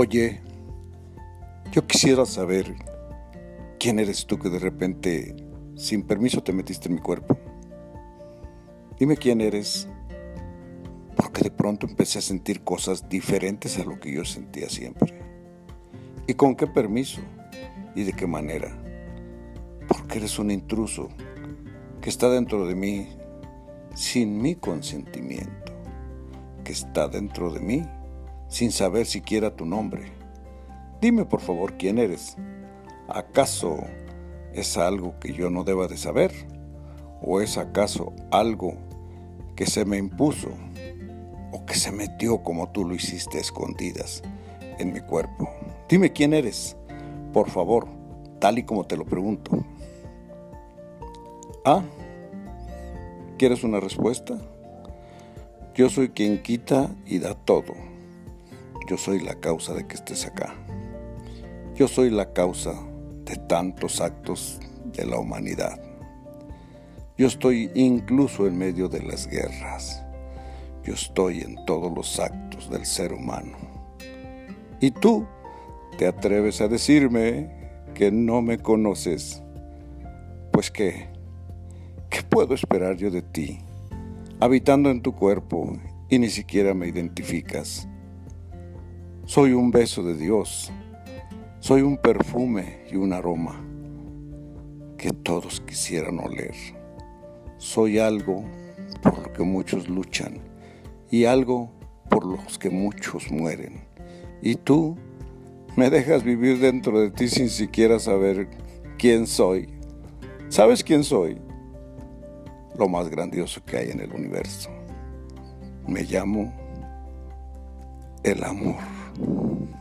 Oye, yo quisiera saber quién eres tú que de repente, sin permiso, te metiste en mi cuerpo. Dime quién eres, porque de pronto empecé a sentir cosas diferentes a lo que yo sentía siempre. ¿Y con qué permiso? ¿Y de qué manera? Porque eres un intruso que está dentro de mí sin mi consentimiento, que está dentro de mí sin saber siquiera tu nombre. Dime por favor quién eres. ¿Acaso es algo que yo no deba de saber? ¿O es acaso algo que se me impuso o que se metió como tú lo hiciste escondidas en mi cuerpo? Dime quién eres, por favor, tal y como te lo pregunto. ¿Ah? ¿Quieres una respuesta? Yo soy quien quita y da todo. Yo soy la causa de que estés acá. Yo soy la causa de tantos actos de la humanidad. Yo estoy incluso en medio de las guerras. Yo estoy en todos los actos del ser humano. Y tú te atreves a decirme que no me conoces. Pues qué, ¿qué puedo esperar yo de ti, habitando en tu cuerpo y ni siquiera me identificas? Soy un beso de Dios. Soy un perfume y un aroma que todos quisieran oler. Soy algo por lo que muchos luchan y algo por los que muchos mueren. Y tú me dejas vivir dentro de ti sin siquiera saber quién soy. ¿Sabes quién soy? Lo más grandioso que hay en el universo. Me llamo el amor. Thank you.